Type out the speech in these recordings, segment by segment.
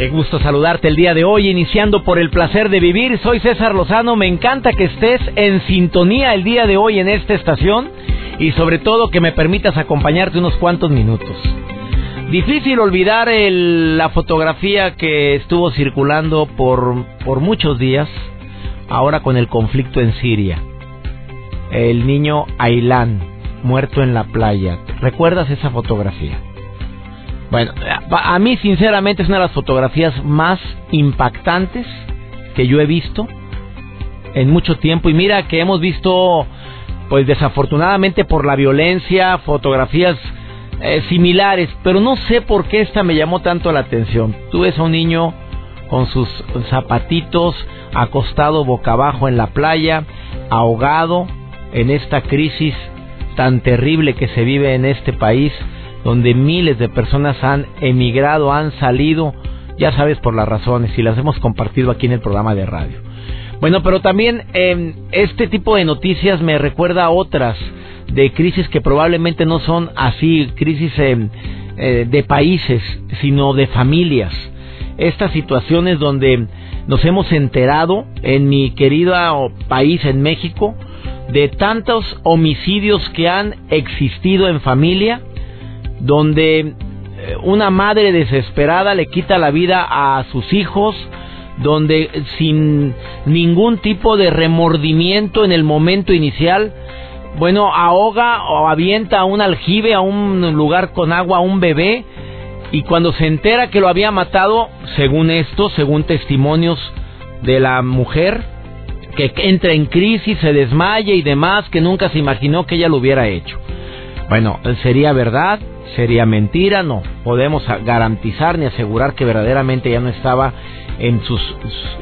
Qué gusto saludarte el día de hoy, iniciando por el placer de vivir. Soy César Lozano, me encanta que estés en sintonía el día de hoy en esta estación y sobre todo que me permitas acompañarte unos cuantos minutos. Difícil olvidar la fotografía que estuvo circulando por, por muchos días, ahora con el conflicto en Siria. El niño Ailán, muerto en la playa. ¿Recuerdas esa fotografía? Bueno, a mí sinceramente es una de las fotografías más impactantes que yo he visto en mucho tiempo. Y mira que hemos visto, pues desafortunadamente por la violencia, fotografías eh, similares, pero no sé por qué esta me llamó tanto la atención. Tú ves a un niño con sus zapatitos acostado boca abajo en la playa, ahogado en esta crisis tan terrible que se vive en este país donde miles de personas han emigrado, han salido, ya sabes por las razones, y las hemos compartido aquí en el programa de radio. Bueno, pero también eh, este tipo de noticias me recuerda a otras de crisis que probablemente no son así, crisis em, eh, de países, sino de familias. Estas situaciones donde nos hemos enterado en mi querido país, en México, de tantos homicidios que han existido en familia donde eh, una madre desesperada le quita la vida a sus hijos, donde sin ningún tipo de remordimiento en el momento inicial, bueno, ahoga o avienta a un aljibe a un lugar con agua a un bebé y cuando se entera que lo había matado, según esto, según testimonios de la mujer, que entra en crisis, se desmaya y demás, que nunca se imaginó que ella lo hubiera hecho. Bueno, ¿sería verdad? Sería mentira, no podemos garantizar ni asegurar que verdaderamente ya no estaba en sus,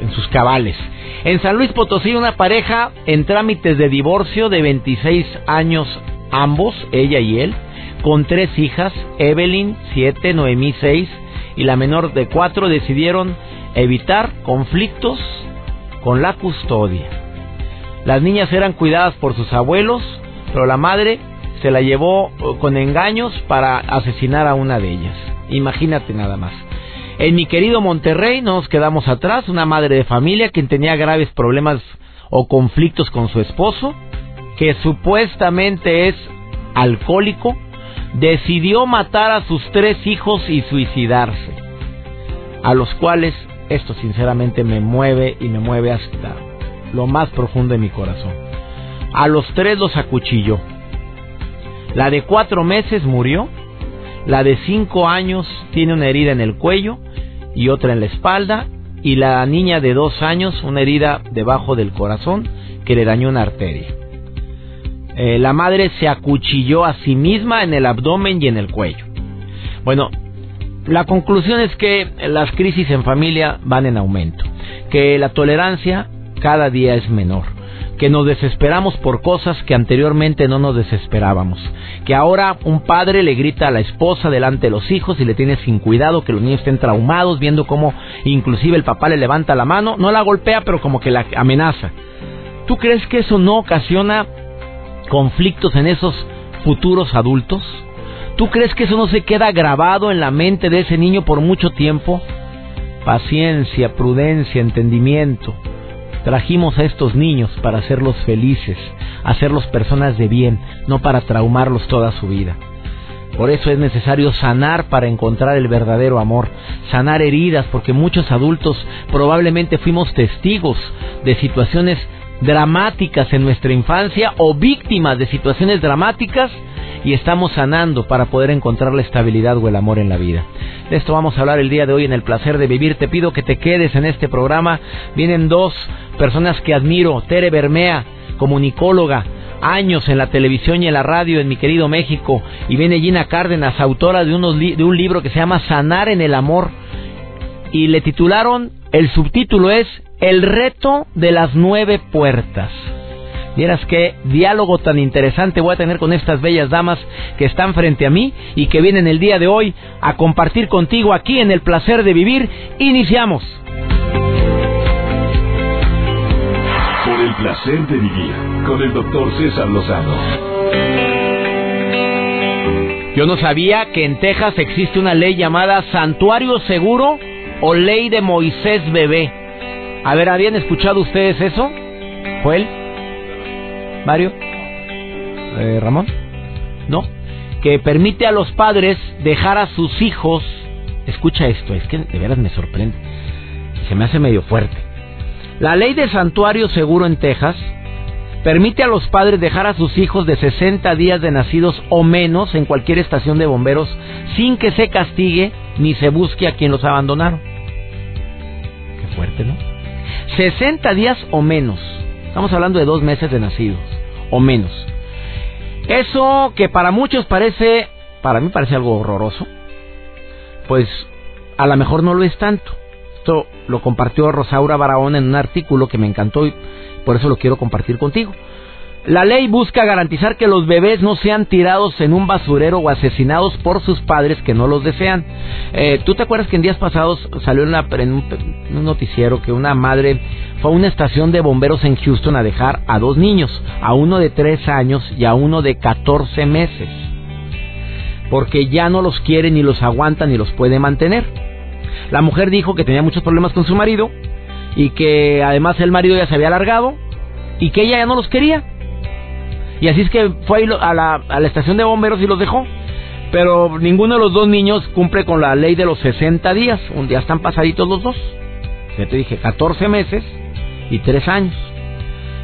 en sus cabales. En San Luis Potosí, una pareja en trámites de divorcio de 26 años ambos, ella y él, con tres hijas, Evelyn, 7, Noemí, 6 y la menor de 4, decidieron evitar conflictos con la custodia. Las niñas eran cuidadas por sus abuelos, pero la madre se la llevó eh, con engaños para asesinar a una de ellas. Imagínate nada más. En mi querido Monterrey no nos quedamos atrás, una madre de familia quien tenía graves problemas o conflictos con su esposo, que supuestamente es alcohólico, decidió matar a sus tres hijos y suicidarse, a los cuales esto sinceramente me mueve y me mueve hasta lo más profundo de mi corazón. A los tres los acuchilló la de cuatro meses murió, la de cinco años tiene una herida en el cuello y otra en la espalda, y la niña de dos años una herida debajo del corazón que le dañó una arteria. Eh, la madre se acuchilló a sí misma en el abdomen y en el cuello. Bueno, la conclusión es que las crisis en familia van en aumento, que la tolerancia cada día es menor que nos desesperamos por cosas que anteriormente no nos desesperábamos, que ahora un padre le grita a la esposa delante de los hijos y le tiene sin cuidado, que los niños estén traumados viendo cómo inclusive el papá le levanta la mano, no la golpea, pero como que la amenaza. ¿Tú crees que eso no ocasiona conflictos en esos futuros adultos? ¿Tú crees que eso no se queda grabado en la mente de ese niño por mucho tiempo? Paciencia, prudencia, entendimiento. Trajimos a estos niños para hacerlos felices, hacerlos personas de bien, no para traumarlos toda su vida. Por eso es necesario sanar para encontrar el verdadero amor, sanar heridas, porque muchos adultos probablemente fuimos testigos de situaciones dramáticas en nuestra infancia o víctimas de situaciones dramáticas y estamos sanando para poder encontrar la estabilidad o el amor en la vida. De esto vamos a hablar el día de hoy en el placer de vivir. Te pido que te quedes en este programa. Vienen dos personas que admiro, Tere Bermea, comunicóloga, años en la televisión y en la radio en mi querido México. Y viene Gina Cárdenas, autora de, unos de un libro que se llama Sanar en el Amor. Y le titularon, el subtítulo es El reto de las nueve puertas. Vieras qué diálogo tan interesante voy a tener con estas bellas damas que están frente a mí y que vienen el día de hoy a compartir contigo aquí en el placer de vivir. Iniciamos. Por el placer de vivir con el doctor César Lozano. Yo no sabía que en Texas existe una ley llamada Santuario Seguro o Ley de Moisés Bebé. A ver, ¿habían escuchado ustedes eso? Joel, Mario, eh, Ramón, no, que permite a los padres dejar a sus hijos. Escucha esto, es que de veras me sorprende. Se me hace medio fuerte. La ley de santuario seguro en Texas permite a los padres dejar a sus hijos de 60 días de nacidos o menos en cualquier estación de bomberos sin que se castigue ni se busque a quien los abandonaron. Qué fuerte, ¿no? 60 días o menos. Estamos hablando de dos meses de nacidos o menos. Eso que para muchos parece, para mí parece algo horroroso, pues a lo mejor no lo es tanto. Esto lo compartió Rosaura Barahona en un artículo que me encantó y por eso lo quiero compartir contigo. La ley busca garantizar que los bebés no sean tirados en un basurero o asesinados por sus padres que no los desean. Eh, ¿Tú te acuerdas que en días pasados salió en, un, noticiero que una madre fue a una estación de bomberos en Houston a dejar a dos niños, a uno de tres años y a uno de 14 meses? Porque ya no los quiere ni los aguanta ni los puede mantener. La mujer dijo que tenía muchos problemas con su marido y que además el marido ya se había alargado y que ella ya no los quería y así es que fue a la, estación de bomberos y los dejó. Pero ninguno de los dos niños cumple con la ley de los 60 días. Un día están pasaditos los dos. Ya te dije, 14 meses y 3 años.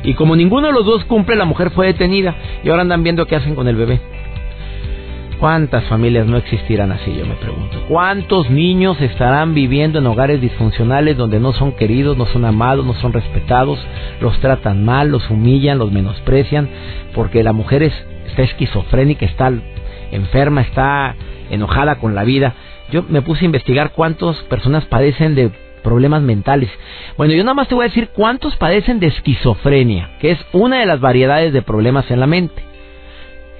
Y como ninguno de los dos cumple, la mujer fue detenida. Y ahora andan viendo qué hacen con el bebé. ¿Cuántas familias no existirán así, yo me pregunto? ¿Cuántos niños estarán viviendo en hogares disfuncionales donde no son queridos, no son amados, no son respetados, los tratan mal, los humillan, los menosprecian, porque la mujer está esquizofrénica, está enferma, está enojada con la vida? Yo me puse a investigar cuántas personas padecen de problemas mentales. Bueno, yo nada más te voy a decir cuántos padecen de esquizofrenia, que es una de las variedades de problemas en la mente.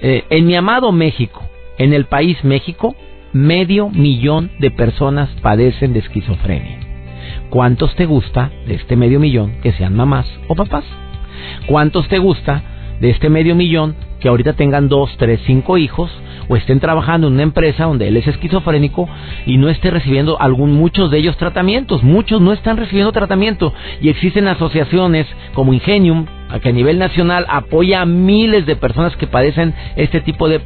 Eh, en mi amado México, en el país México, medio millón de personas padecen de esquizofrenia. ¿Cuántos te gusta de este medio millón que sean mamás o papás? ¿Cuántos te gusta de este medio millón que ahorita tengan dos, tres, cinco hijos o estén trabajando en una empresa donde él es esquizofrénico y no esté recibiendo algún muchos de ellos tratamientos, muchos no están recibiendo tratamiento. Y existen asociaciones como Ingenium que a nivel nacional apoya a miles de personas que padecen este tipo de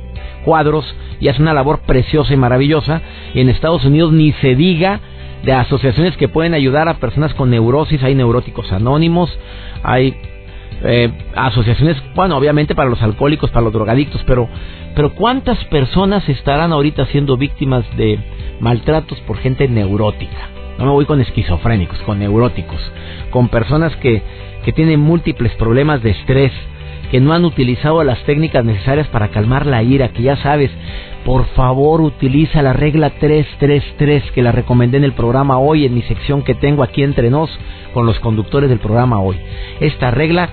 cuadros y hace una labor preciosa y maravillosa. Y en Estados Unidos ni se diga de asociaciones que pueden ayudar a personas con neurosis, hay neuróticos anónimos, hay eh, asociaciones, bueno, obviamente para los alcohólicos, para los drogadictos, pero, pero ¿cuántas personas estarán ahorita siendo víctimas de maltratos por gente neurótica? No me voy con esquizofrénicos, con neuróticos, con personas que, que tienen múltiples problemas de estrés, que no han utilizado las técnicas necesarias para calmar la ira, que ya sabes, por favor utiliza la regla 333 que la recomendé en el programa hoy, en mi sección que tengo aquí entre nos con los conductores del programa hoy. Esta regla,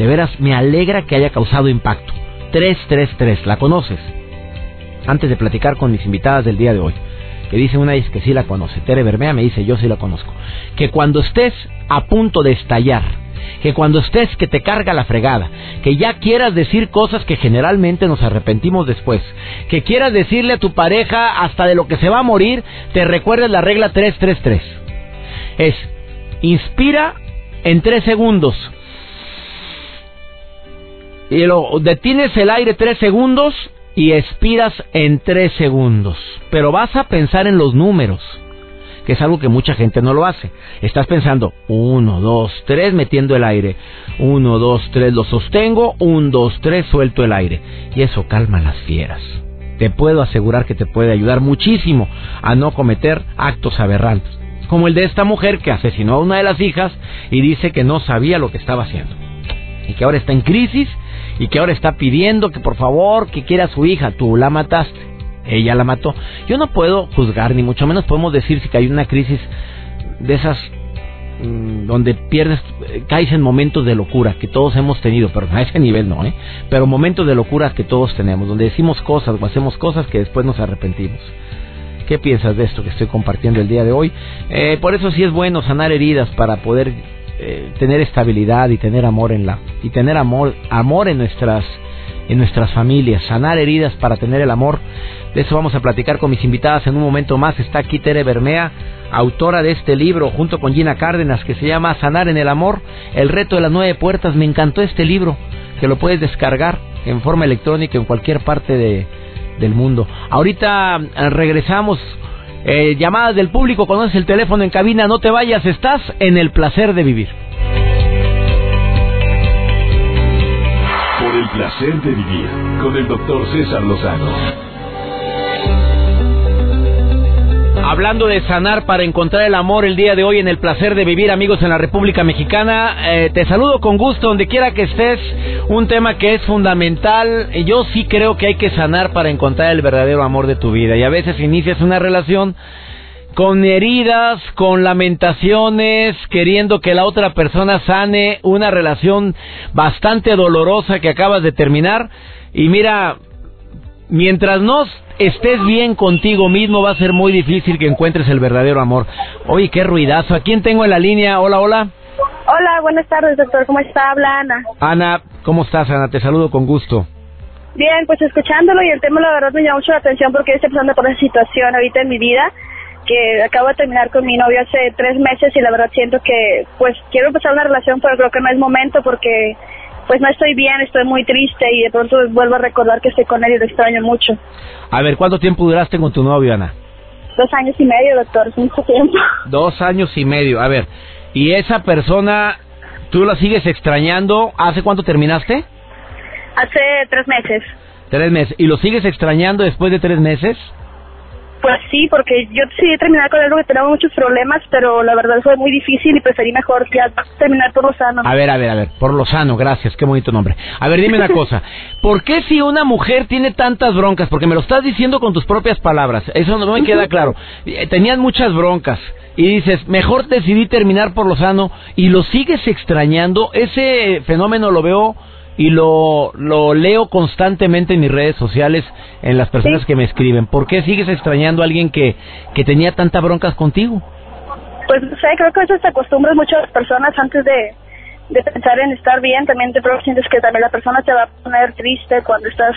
de veras, me alegra que haya causado impacto. 333, ¿la conoces? Antes de platicar con mis invitadas del día de hoy, que dice una vez que sí la conoce, Tere Bermea me dice yo sí la conozco, que cuando estés a punto de estallar, que cuando estés que te carga la fregada, que ya quieras decir cosas que generalmente nos arrepentimos después, que quieras decirle a tu pareja hasta de lo que se va a morir, te recuerdes la regla 333. Es, inspira en 3 segundos. Y lo, detienes el aire 3 segundos y expiras en 3 segundos. Pero vas a pensar en los números que es algo que mucha gente no lo hace. Estás pensando, uno, dos, tres, metiendo el aire. Uno, dos, tres, lo sostengo. Un, dos, tres, suelto el aire. Y eso calma las fieras. Te puedo asegurar que te puede ayudar muchísimo a no cometer actos aberrantes. Como el de esta mujer que asesinó a una de las hijas y dice que no sabía lo que estaba haciendo. Y que ahora está en crisis y que ahora está pidiendo que por favor que quiera a su hija, tú la mataste, ella la mató. Yo no puedo juzgar, ni mucho menos podemos decir si que hay una crisis de esas mm, donde pierdes, caes en momentos de locura que todos hemos tenido, pero a ese nivel no, ¿eh? Pero momentos de locura que todos tenemos, donde decimos cosas o hacemos cosas que después nos arrepentimos. ¿Qué piensas de esto que estoy compartiendo el día de hoy? Eh, por eso sí es bueno sanar heridas para poder eh, tener estabilidad y tener amor en la y tener amor amor en nuestras en nuestras familias, sanar heridas para tener el amor. De eso vamos a platicar con mis invitadas en un momento más. Está aquí Tere Bermea, autora de este libro, junto con Gina Cárdenas, que se llama Sanar en el Amor, el reto de las nueve puertas. Me encantó este libro, que lo puedes descargar en forma electrónica en cualquier parte de, del mundo. Ahorita eh, regresamos. Eh, llamadas del público, conoces el teléfono en cabina, no te vayas, estás en el placer de vivir. Por el placer de vivir con el doctor César Lozano. Hablando de sanar para encontrar el amor el día de hoy en el placer de vivir, amigos en la República Mexicana, eh, te saludo con gusto donde quiera que estés. Un tema que es fundamental. Yo sí creo que hay que sanar para encontrar el verdadero amor de tu vida. Y a veces inicias una relación con heridas, con lamentaciones, queriendo que la otra persona sane una relación bastante dolorosa que acabas de terminar. Y mira, mientras no estés bien contigo mismo, va a ser muy difícil que encuentres el verdadero amor. Oye, qué ruidazo. ¿A quién tengo en la línea? Hola, hola. Hola, buenas tardes, doctor. ¿Cómo está? Habla Ana. Ana, ¿cómo estás, Ana? Te saludo con gusto. Bien, pues escuchándolo y el tema la verdad me llama mucho la atención porque estoy pasando por una situación ahorita en mi vida que acabo de terminar con mi novio hace tres meses y la verdad siento que pues quiero empezar una relación pero creo que no es momento porque pues no estoy bien, estoy muy triste y de pronto vuelvo a recordar que estoy con él y lo extraño mucho. A ver, ¿cuánto tiempo duraste con tu novio, Ana? Dos años y medio, doctor, es mucho tiempo. Dos años y medio, a ver. ¿Y esa persona, tú la sigues extrañando? ¿Hace cuánto terminaste? Hace tres meses. Tres meses. ¿Y lo sigues extrañando después de tres meses? Pues sí, porque yo decidí terminar con él porque teníamos muchos problemas, pero la verdad fue muy difícil y preferí mejor ya terminar por lo sano. A ver, a ver, a ver, por lo sano, gracias, qué bonito nombre. A ver, dime una cosa, ¿por qué si una mujer tiene tantas broncas? Porque me lo estás diciendo con tus propias palabras, eso no me queda claro. Eh, tenían muchas broncas y dices, mejor decidí terminar por lo sano y lo sigues extrañando, ese fenómeno lo veo y lo, lo leo constantemente en mis redes sociales, en las personas que me escriben. ¿Por qué sigues extrañando a alguien que, que tenía tantas broncas contigo? Pues no sé, creo que eso te acostumbras mucho a las personas antes de, de pensar en estar bien. También te sientes que también la persona te va a poner triste cuando estás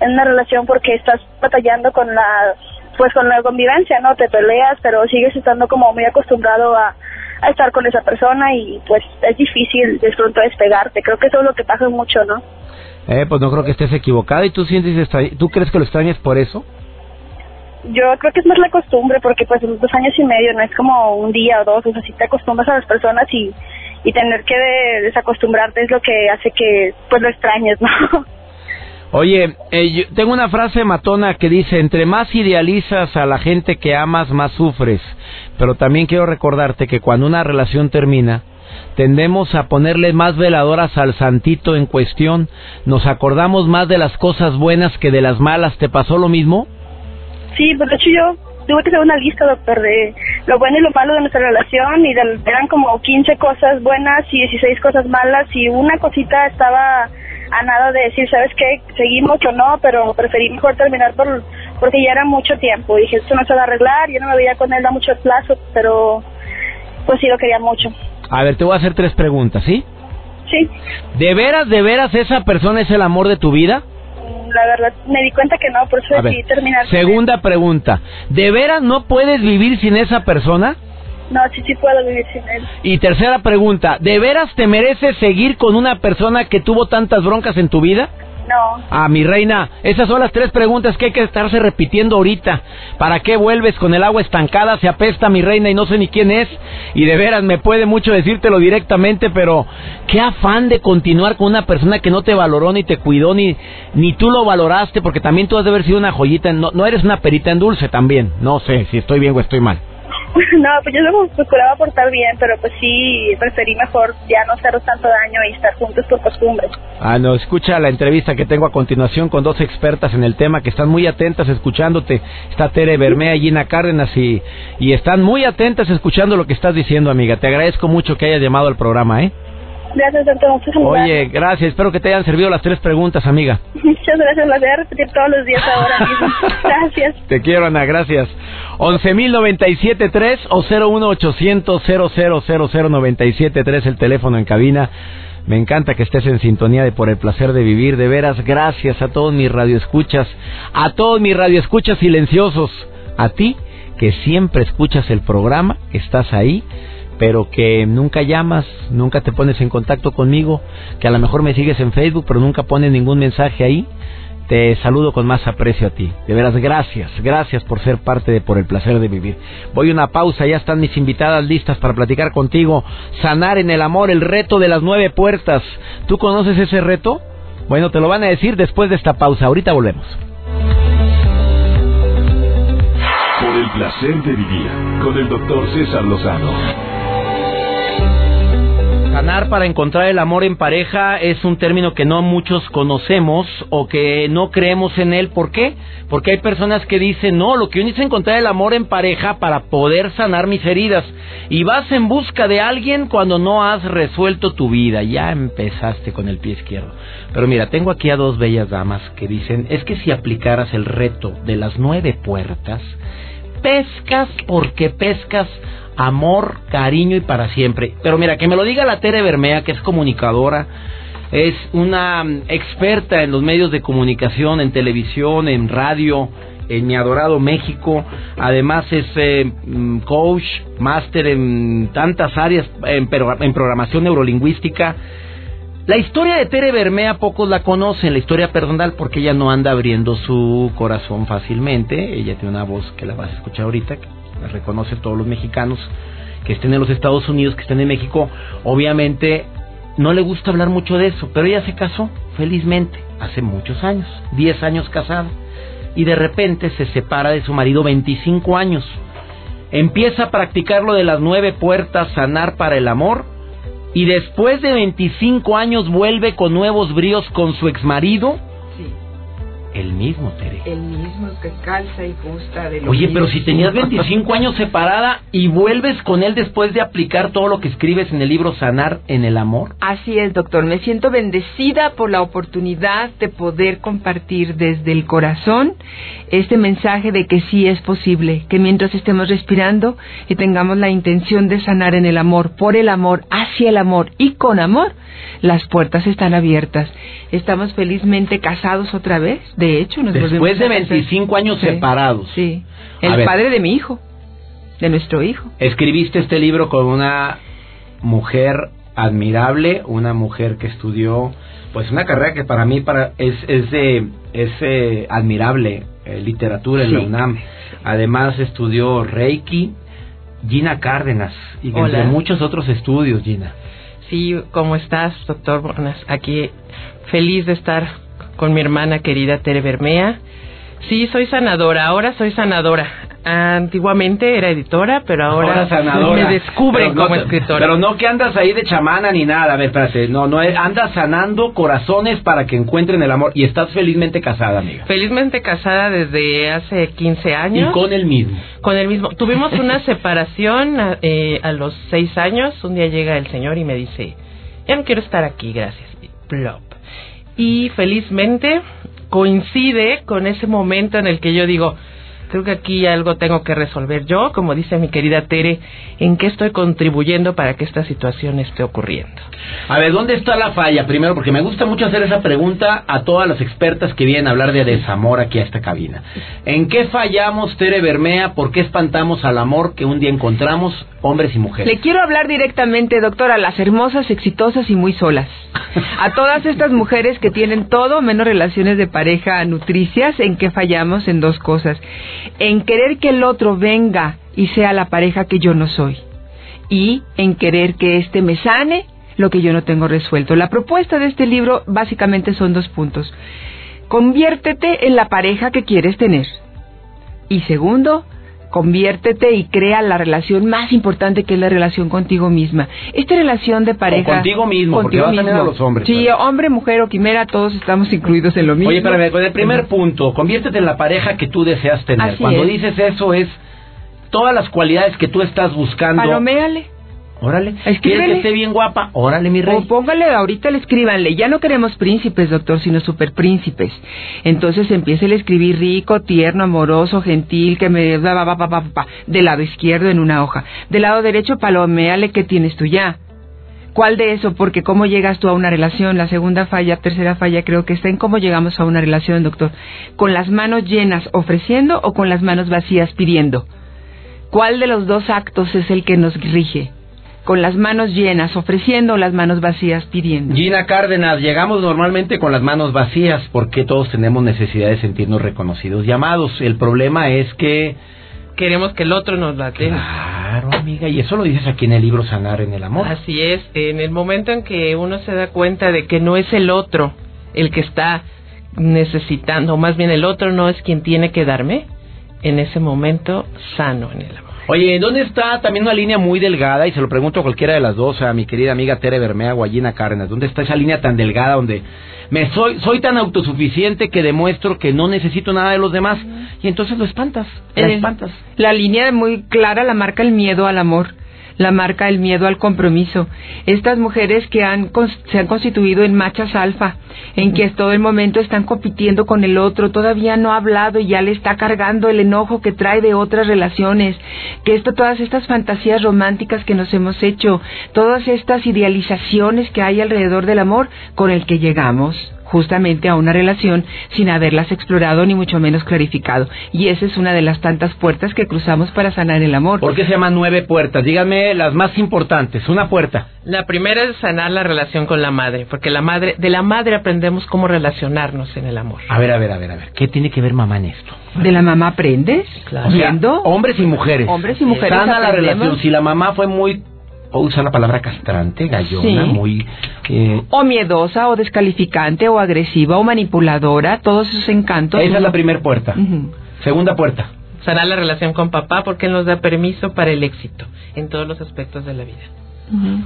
en una relación porque estás batallando con la pues con la convivencia, ¿no? Te peleas, pero sigues estando como muy acostumbrado a, a estar con esa persona y pues es difícil de pronto despegarte. Creo que eso es lo que pasa mucho, ¿no? Eh, pues no creo que estés equivocada. ¿Y tú sientes tú crees que lo extrañas por eso? Yo creo que es más la costumbre porque pues dos años y medio no es como un día o dos, o sea, si te acostumbras a las personas y, y tener que desacostumbrarte es lo que hace que pues lo extrañes, ¿no? Oye, eh, tengo una frase matona que dice, entre más idealizas a la gente que amas, más sufres. Pero también quiero recordarte que cuando una relación termina, tendemos a ponerle más veladoras al santito en cuestión, nos acordamos más de las cosas buenas que de las malas. ¿Te pasó lo mismo? Sí, pues de hecho yo tuve que hacer una lista, doctor, de lo bueno y lo malo de nuestra relación y eran como 15 cosas buenas y 16 cosas malas y una cosita estaba a nada de decir, ¿sabes qué? Seguimos o no, pero preferí mejor terminar por porque ya era mucho tiempo. Dije, esto no se va a arreglar, yo no me veía con él a mucho plazo, pero pues sí lo quería mucho. A ver, te voy a hacer tres preguntas, ¿sí? Sí. ¿De veras, de veras esa persona es el amor de tu vida? La verdad, me di cuenta que no, por eso decidí terminar. Segunda pregunta, ¿de veras no puedes vivir sin esa persona? No, sí, sí puedo vivir sin él. Y tercera pregunta, ¿de veras te mereces seguir con una persona que tuvo tantas broncas en tu vida? No. Ah, mi reina, esas son las tres preguntas que hay que estarse repitiendo ahorita. ¿Para qué vuelves con el agua estancada? Se apesta mi reina y no sé ni quién es. Y de veras me puede mucho decírtelo directamente, pero qué afán de continuar con una persona que no te valoró ni te cuidó ni ni tú lo valoraste, porque también tú has de haber sido una joyita. No, no eres una perita en dulce también. No sé si estoy bien o estoy mal. No, pues yo me procuraba portar bien, pero pues sí, preferí mejor ya no haceros tanto daño y estar juntos por costumbre. Ah, no, escucha la entrevista que tengo a continuación con dos expertas en el tema que están muy atentas escuchándote. Está Tere Bermea y Gina Cárdenas y, y están muy atentas escuchando lo que estás diciendo, amiga. Te agradezco mucho que hayas llamado al programa, ¿eh? Gracias, doctor. Oye, gracias. Espero que te hayan servido las tres preguntas, amiga. Muchas gracias. Las voy a repetir todos los días ahora mismo. Gracias. Te quiero, Ana. Gracias. 11.097.3 o 01800 el teléfono en cabina. Me encanta que estés en sintonía de Por el Placer de Vivir. De veras, gracias a todos mis radioescuchas, a todos mis radioescuchas silenciosos, a ti que siempre escuchas el programa, estás ahí pero que nunca llamas, nunca te pones en contacto conmigo, que a lo mejor me sigues en Facebook, pero nunca pones ningún mensaje ahí, te saludo con más aprecio a ti. De veras, gracias, gracias por ser parte de Por el Placer de Vivir. Voy a una pausa, ya están mis invitadas listas para platicar contigo. Sanar en el amor, el reto de las nueve puertas. ¿Tú conoces ese reto? Bueno, te lo van a decir después de esta pausa. Ahorita volvemos. Por el Placer de Vivir, con el doctor César Lozano. Sanar para encontrar el amor en pareja es un término que no muchos conocemos o que no creemos en él. ¿Por qué? Porque hay personas que dicen, no, lo que yo necesito es encontrar el amor en pareja para poder sanar mis heridas. Y vas en busca de alguien cuando no has resuelto tu vida. Ya empezaste con el pie izquierdo. Pero mira, tengo aquí a dos bellas damas que dicen, es que si aplicaras el reto de las nueve puertas, pescas porque pescas amor, cariño y para siempre. Pero mira, que me lo diga la Tere Bermea, que es comunicadora, es una mm, experta en los medios de comunicación, en televisión, en radio, en mi adorado México. Además es eh, mm, coach, máster en tantas áreas, en, en programación neurolingüística. La historia de Tere Bermea pocos la conocen, la historia personal, porque ella no anda abriendo su corazón fácilmente. Ella tiene una voz que la vas a escuchar ahorita, reconoce todos los mexicanos que estén en los Estados Unidos, que estén en México, obviamente no le gusta hablar mucho de eso, pero ella se casó felizmente hace muchos años, 10 años casada, y de repente se separa de su marido 25 años. Empieza a practicar lo de las nueve puertas, sanar para el amor, y después de 25 años vuelve con nuevos bríos con su exmarido el mismo, Tere. El mismo que calza y gusta de lo Oye, pero si tenías 25 años separada y vuelves con él después de aplicar todo lo que escribes en el libro Sanar en el Amor. Así es, doctor. Me siento bendecida por la oportunidad de poder compartir desde el corazón este mensaje de que sí es posible, que mientras estemos respirando y tengamos la intención de sanar en el amor, por el amor, hacia el amor y con amor, las puertas están abiertas. Estamos felizmente casados otra vez de hecho, nos Después de 25 años separados. Sí. El padre de mi hijo, de nuestro hijo. Escribiste este libro con una mujer admirable, una mujer que estudió, pues una carrera que para mí para es es de es eh, admirable, eh, literatura en la UNAM. Además estudió Reiki, Gina Cárdenas y entre muchos otros estudios, Gina. Sí, ¿cómo estás, doctor Aquí feliz de estar con mi hermana querida Tere Bermea. Sí, soy sanadora, ahora soy sanadora. Antiguamente era editora, pero ahora, me descubren como escritora. Pero no que andas ahí de chamana ni nada, a ver, espérate, no, no, andas sanando corazones para que encuentren el amor y estás felizmente casada, amiga. Felizmente casada desde hace 15 años. Y con el mismo. Con el mismo. Tuvimos una separación eh, a los 6 años, un día llega el señor y me dice, ya no quiero estar aquí, gracias. Plop y felizmente coincide con ese momento en el que yo digo, creo que aquí algo tengo que resolver yo, como dice mi querida Tere, en qué estoy contribuyendo para que esta situación esté ocurriendo. A ver, ¿dónde está la falla? Primero, porque me gusta mucho hacer esa pregunta a todas las expertas que vienen a hablar de desamor aquí a esta cabina. ¿En qué fallamos, Tere Bermea? ¿Por qué espantamos al amor que un día encontramos, hombres y mujeres? Le quiero hablar directamente, doctora, a las hermosas, exitosas y muy solas. A todas estas mujeres que tienen todo menos relaciones de pareja nutricias, ¿en qué fallamos? En dos cosas en querer que el otro venga y sea la pareja que yo no soy y en querer que éste me sane lo que yo no tengo resuelto. La propuesta de este libro básicamente son dos puntos. Conviértete en la pareja que quieres tener. Y segundo, conviértete y crea la relación más importante que es la relación contigo misma. Esta relación de pareja. O contigo mismo, porque vas también a los hombres. Sí, hombre, mujer o quimera, todos estamos incluidos en lo mismo. Oye, espérame, con el primer punto, conviértete en la pareja que tú deseas tener. Así Cuando es. dices eso es todas las cualidades que tú estás buscando. Paloméale. Órale. Escríbele. ¿Quieres que esté bien guapa? Órale, mi rey. O póngale, ahorita le escríbanle, ya no queremos príncipes, doctor, sino superpríncipes. Entonces empiece a escribir rico, tierno, amoroso, gentil, que me... Del lado izquierdo en una hoja. Del lado derecho, paloméale, ¿qué tienes tú ya? ¿Cuál de eso? Porque cómo llegas tú a una relación. La segunda falla, tercera falla, creo que está en cómo llegamos a una relación, doctor. ¿Con las manos llenas ofreciendo o con las manos vacías pidiendo? ¿Cuál de los dos actos es el que nos rige? ¿Con las manos llenas ofreciendo o las manos vacías pidiendo? Gina Cárdenas, llegamos normalmente con las manos vacías porque todos tenemos necesidad de sentirnos reconocidos y amados. El problema es que... Queremos que el otro nos la dé. Claro, amiga, y eso lo dices aquí en el libro Sanar en el Amor. Así es, en el momento en que uno se da cuenta de que no es el otro el que está necesitando, o más bien el otro no es quien tiene que darme, en ese momento sano en el amor. Oye, ¿dónde está también una línea muy delgada? Y se lo pregunto a cualquiera de las dos, a mi querida amiga Tere Bermea o a Gina Cárdenas. ¿Dónde está esa línea tan delgada donde me soy, soy tan autosuficiente que demuestro que no necesito nada de los demás? Y entonces lo espantas, la espantas. La línea muy clara la marca el miedo al amor, la marca el miedo al compromiso. Estas mujeres que han se han constituido en machas alfa, en que todo el momento están compitiendo con el otro, todavía no ha hablado y ya le está cargando el enojo que trae de otras relaciones, que esto, todas estas fantasías románticas que nos hemos hecho, todas estas idealizaciones que hay alrededor del amor con el que llegamos justamente a una relación sin haberlas explorado ni mucho menos clarificado. Y esa es una de las tantas puertas que cruzamos para sanar el amor. ¿Por qué se llaman nueve puertas? Díganme las más importantes. Una puerta. La primera es sanar la relación con la madre, porque la madre, de la madre aprendemos cómo relacionarnos en el amor. A ver, a ver, a ver, a ver. ¿Qué tiene que ver mamá en esto? ¿De la mamá aprendes? O sea, ¿Viendo? hombres y mujeres. Hombres y mujeres Sana la relación. Si la mamá fue muy... Puedo usar la palabra castrante, gallona, Sí. muy... eh, O miedosa, o descalificante, o agresiva, o manipuladora, todos esos encantos. esa es la primera puerta. Segunda puerta. Sanar la relación con papá porque él nos da permiso para el éxito en todos los aspectos de la vida.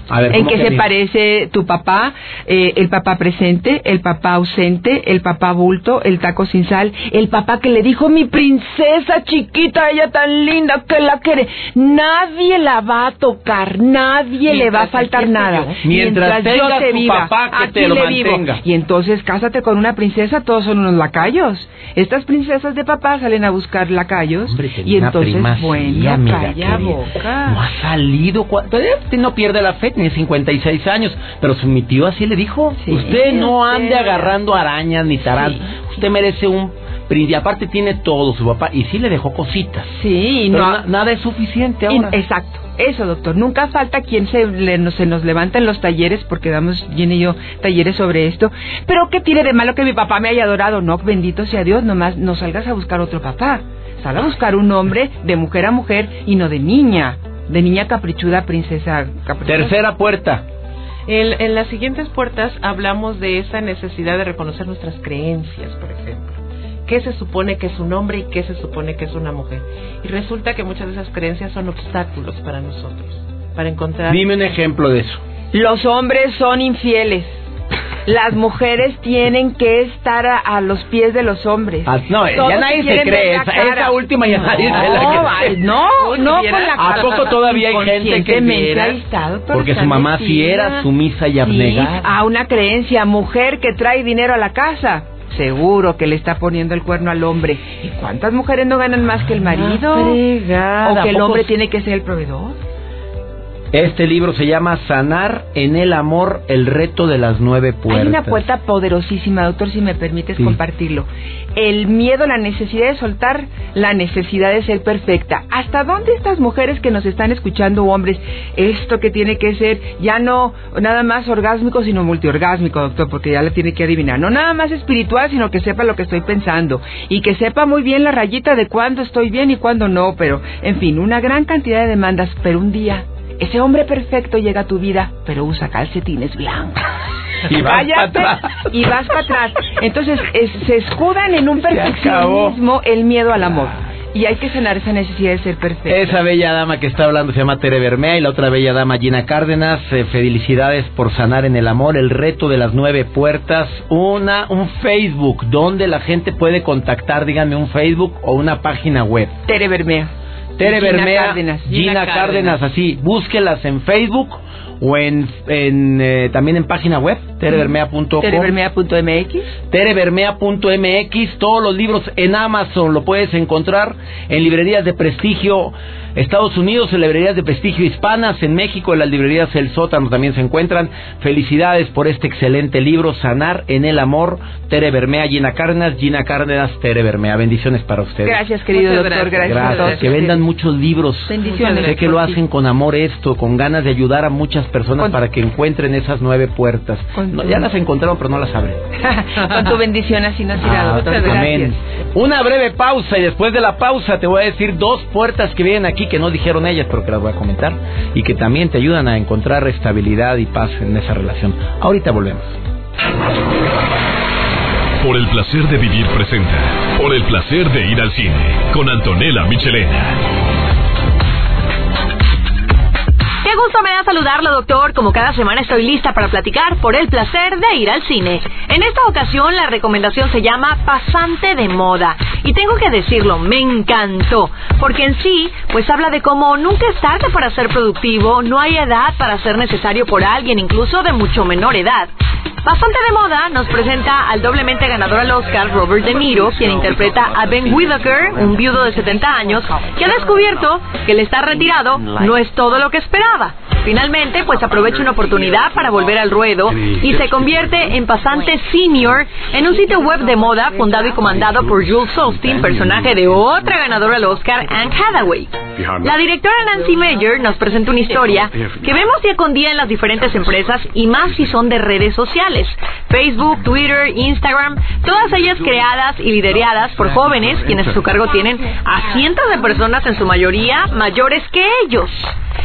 A ver, en ¿cómo que que se parece tu papá, eh, el papá presente, el papá ausente, el papá bulto, el taco sin sal, el papá que le dijo mi princesa chiquita, ella tan linda que la quiere. Nadie la va a tocar, nadie le va a faltar nada. yo. Mientras yo te viva, papá que aquí te lo le vivo. mantenga. Y entonces cásate con una princesa, todos son unos lacayos. Estas princesas de papá salen a buscar lacayos Hombre, y entonces bueno, calla boca. No ha salido. Todavía no pierde la fe, tiene 56 años. Pero su mi tío así le dijo: Sí, Usted no usted. ande agarrando arañas ni. Sí. Usted merece un. príncipe. Y aparte tiene todo su papá. Y sí le dejó cositas. Sí, Pero no, na- nada es suficiente ahora. exacto, eso doctor. Nunca falta quien se, le- no- se nos levanta en los talleres, porque damos, Jen y yo, talleres sobre esto. Pero ¿qué tiene de malo que mi papá me haya adorado? No, bendito sea Dios, nomás no salgas a buscar otro papá. Sal a buscar un hombre de mujer a mujer y no de niña. De niña caprichuda, princesa caprichuda. Tercera puerta. El- en las siguientes puertas hablamos de esa necesidad de reconocer nuestras creencias, por ejemplo. ¿Qué se supone que es un hombre y qué se supone que es una mujer? Y resulta que muchas de esas creencias son obstáculos para nosotros, para encontrar... Dime un ejemplo de eso. Los hombres son infieles. Las mujeres tienen que estar a, a los pies de los hombres. Ah, no, Todos ya nadie se cree. Esa, esa última ya nadie se la cree. ay, no, no con la ¿A poco todavía hay gente que viera? Porque su mamá sí era sumisa y Sí, abnegada. a una creencia, mujer que trae dinero a la casa. Seguro que le está poniendo el cuerno al hombre. ¿Y cuántas mujeres no ganan más que el marido? Ah, ¿O que el ¿a poco hombre tiene que ser el proveedor? Este libro se llama Sanar en el amor, el reto de las nueve puertas. Hay una puerta poderosísima, doctor, si me permites Sí. compartirlo. El miedo, la necesidad de soltar, la necesidad de ser perfecta. ¿Hasta dónde estas mujeres que nos están escuchando, hombres, esto que tiene que ser ya no nada más orgásmico, sino multiorgásmico, doctor, porque ya le tiene que adivinar. No nada más espiritual, sino que sepa lo que estoy pensando y que sepa muy bien la rayita de cuándo estoy bien y cuándo no, pero en fin, una gran cantidad de demandas, pero un día ese hombre perfecto llega a tu vida, pero usa calcetines blancos. Y vas Cállate pa' atrás. y vas para atrás. Entonces es- se escudan en un perfeccionismo el miedo al amor. Y hay que sanar esa necesidad de ser perfecto. Esa bella dama que está hablando se llama Tere Bermea y la otra bella dama Gina Cárdenas. Eh, felicidades por sanar en el amor, el reto de las nueve puertas. Una, un Facebook donde la gente puede contactar, díganme un Facebook o una página web. Tere Bermea. Tere Gina Bermea, Cárdenas. Gina, Gina Cárdenas. Cárdenas. así, búsquelas en Facebook o en, en eh, también en página web, terebermea.com. Terebermea.mx. terebermea.mx, todos los libros en Amazon lo puedes encontrar en librerías de prestigio Estados Unidos, en librerías de prestigio hispanas, en México, en las librerías El Sótano también se encuentran. Felicidades por este excelente libro, Sanar en el Amor, Tere Bermea, Gina Cárdenas, Gina Cárdenas, Tere Bermea. Bendiciones para ustedes. Gracias, querido Muchas doctor. gracias. Gracias. Gracias, que vendan muchos libros. Bendiciones. Sé que lo hacen con amor esto, con ganas de ayudar a muchas personas Con- para que encuentren esas nueve puertas. No, ya las encontraron, pero no las abren. Con tu bendición así nos irá, Ah, doctor. Gracias. amén. Una breve pausa y después de la pausa te voy a decir dos puertas que vienen aquí que no dijeron ellas, pero que las voy a comentar y que también te ayudan a encontrar estabilidad y paz en esa relación. Ahorita volvemos. Por el placer de vivir presenta. Por el placer de ir al cine. Con Antonella Michelena. Qué gusto me da saludarlo, doctor. Como cada semana estoy lista para platicar por el placer de ir al cine. En esta ocasión la recomendación se llama Pasante de Moda. Y tengo que decirlo, me encantó. Porque en sí, pues habla de cómo nunca es tarde para ser productivo, no hay edad para ser necesario por alguien, incluso de mucho menor edad. Bastante de moda nos presenta al doblemente ganador al Oscar Robert De Niro, quien interpreta a Ben Whittaker, un viudo de 70 años, que ha descubierto que el estar retirado no es todo lo que esperaba. Finalmente, pues aprovecha una oportunidad para volver al ruedo y se convierte en pasante senior en un sitio web de moda fundado y comandado por Jules Austin, personaje de otra ganadora al Oscar, Anne Hathaway. La directora Nancy Meyer nos presenta una historia que vemos día con día en las diferentes empresas y más si son de redes sociales. Facebook, Twitter, Instagram, todas ellas creadas y lideradas por jóvenes quienes a su cargo tienen a cientos de personas en su mayoría mayores que ellos.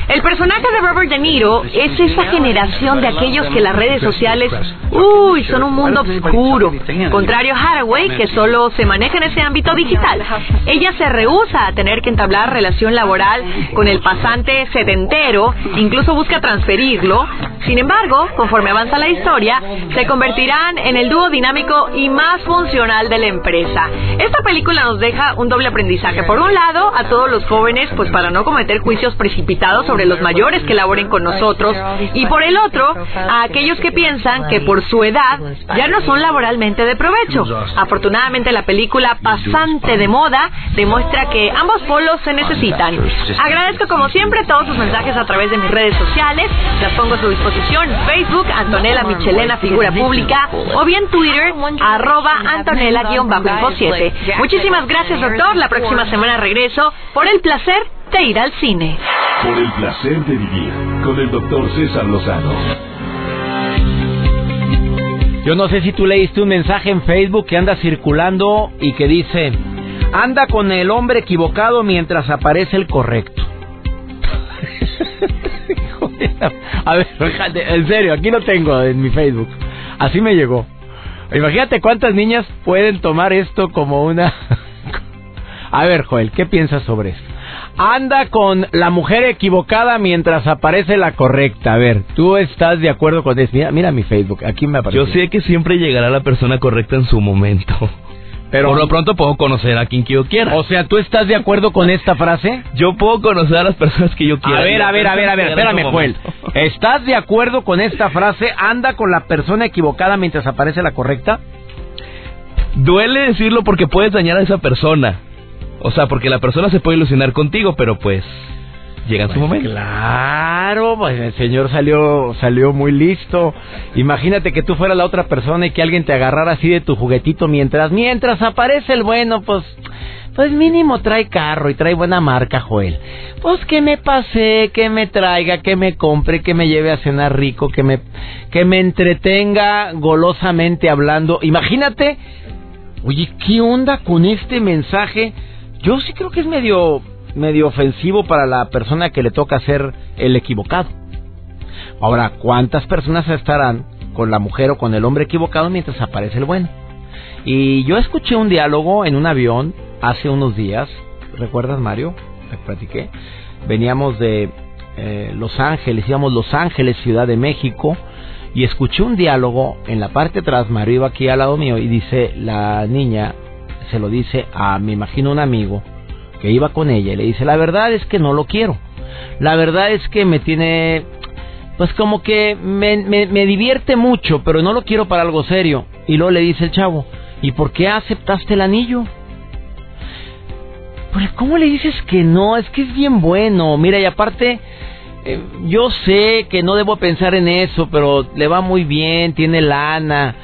El personaje de Robert De Niro es esa generación de aquellos que las redes sociales, uy, son un mundo oscuro. Contrario a Hathaway, que solo se maneja en ese ámbito digital. Ella se rehúsa a tener que entablar relación laboral con el pasante setentero, incluso busca transferirlo. Sin embargo, conforme avanza la historia, se convertirán en el dúo dinámico y más funcional de la empresa. Esta película nos deja un doble aprendizaje. Por un lado, a todos los jóvenes, pues para no cometer juicios precipitados sobre los mayores que laboren con nosotros. Y por el otro, a aquellos que piensan que por su edad ya no son laboralmente de provecho. Afortunadamente, la película Pasante de Moda demuestra que ambos polos se necesitan. Agradezco como siempre todos sus mensajes a través de mis redes sociales. Las pongo a su disposición. Facebook, Antonella Michelena, figura pública. O bien Twitter, arroba Antonella-info 7. Muchísimas gracias, doctor. La próxima semana regreso por el placer de ir al cine. Por el placer de vivir. Con el doctor César Lozano. Yo no sé si tú leíste un mensaje en Facebook que anda circulando y que dice, anda con el hombre equivocado mientras aparece el correcto. A ver, en serio, aquí lo tengo en mi Facebook. Así me llegó. Imagínate cuántas niñas pueden tomar esto como una... A ver, Joel, ¿qué piensas sobre esto? Anda con la mujer equivocada mientras aparece la correcta. A ver, ¿tú estás de acuerdo con eso? Mira, mira mi Facebook, aquí me aparece. Yo sé que siempre llegará la persona correcta en su momento. Pero- Por lo pronto puedo conocer a quien yo quiera. O sea, ¿tú estás de acuerdo con esta frase? yo puedo conocer a las personas que yo quiera. A ver, a ver, a ver, a ver, espérame, Joel. ¿Estás de acuerdo con esta frase? ¿Anda con la persona equivocada mientras aparece la correcta? Duele decirlo porque puedes dañar a esa persona. O sea, porque la persona se puede ilusionar contigo, pero pues llega en su momento. Claro, pues el señor salió salió muy listo. Imagínate que tú fueras la otra persona y que alguien te agarrara así de tu juguetito mientras mientras aparece el bueno, pues pues mínimo trae carro y trae buena marca, Joel. Pues que me pase, que me traiga, que me compre, que me lleve a cenar rico, que me que me entretenga golosamente hablando. Imagínate, oye, ¿qué onda con este mensaje? Yo sí creo que es medio medio ofensivo para la persona que le toca ser el equivocado. Ahora, ¿cuántas personas estarán con la mujer o con el hombre equivocado mientras aparece el bueno? Y yo escuché un diálogo en un avión hace unos días ¿recuerdas Mario? Te platiqué. Veníamos de eh, Los Ángeles, íbamos Los Ángeles, Ciudad de México, y escuché un diálogo en la parte de atrás, Mario iba aquí al lado mío, y dice la niña, se lo dice a, me imagino, un amigo que iba con ella, y le dice, la verdad es que no lo quiero. La verdad es que me tiene pues como que me, me, divierte mucho, pero no lo quiero para algo serio. Y luego le dice el chavo, ¿y por qué aceptaste el anillo? Pues, ¿cómo le dices que no? Es que es bien bueno. Mira, y aparte, eh, yo sé que no debo pensar en eso, pero le va muy bien, tiene lana.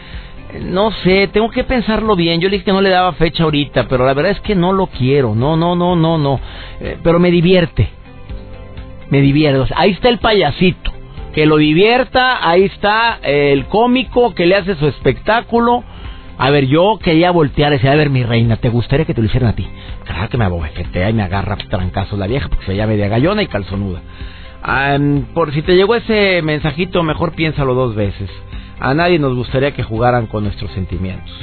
No sé, tengo que pensarlo bien. Yo le dije que no le daba fecha ahorita, pero la verdad es que no lo quiero. No, no, no, no, no. Eh, pero me divierte. Me divierte. Ahí está el payasito que lo divierta, ahí está el cómico que le hace su espectáculo. A ver, yo quería voltear y decir, a ver, mi reina, ¿te gustaría que te lo hicieran a ti? Claro que me abofetea y me agarra trancazos la vieja porque se llama media gallona y calzonuda. por si te llegó ese mensajito, mejor piénsalo dos veces. A nadie nos gustaría que jugaran con nuestros sentimientos.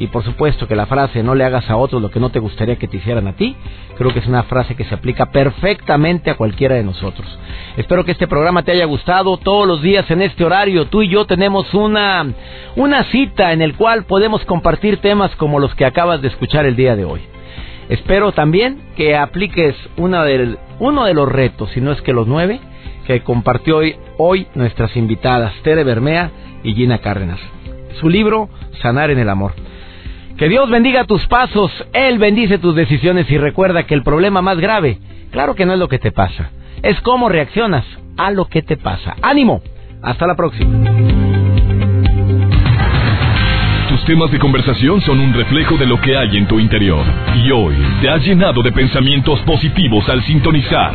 Y por supuesto que la frase no le hagas a otros lo que no te gustaría que te hicieran a ti, creo que es una frase que se aplica perfectamente a cualquiera de nosotros. Espero que este programa te haya gustado. Todos los días en este horario tú y yo tenemos una, una cita en el cual podemos compartir temas como los que acabas de escuchar el día de hoy. Espero también que apliques uno de los retos, si no es que los nueve, que compartió hoy, nuestras invitadas, Tere Bermea y Gina Cárdenas. Su libro, Sanar en el Amor. Que Dios bendiga tus pasos, Él bendice tus decisiones y recuerda que el problema más grave, claro que no es lo que te pasa, es cómo reaccionas a lo que te pasa. Ánimo, hasta la próxima. Tus temas de conversación son un reflejo de lo que hay en tu interior y hoy te has llenado de pensamientos positivos al sintonizar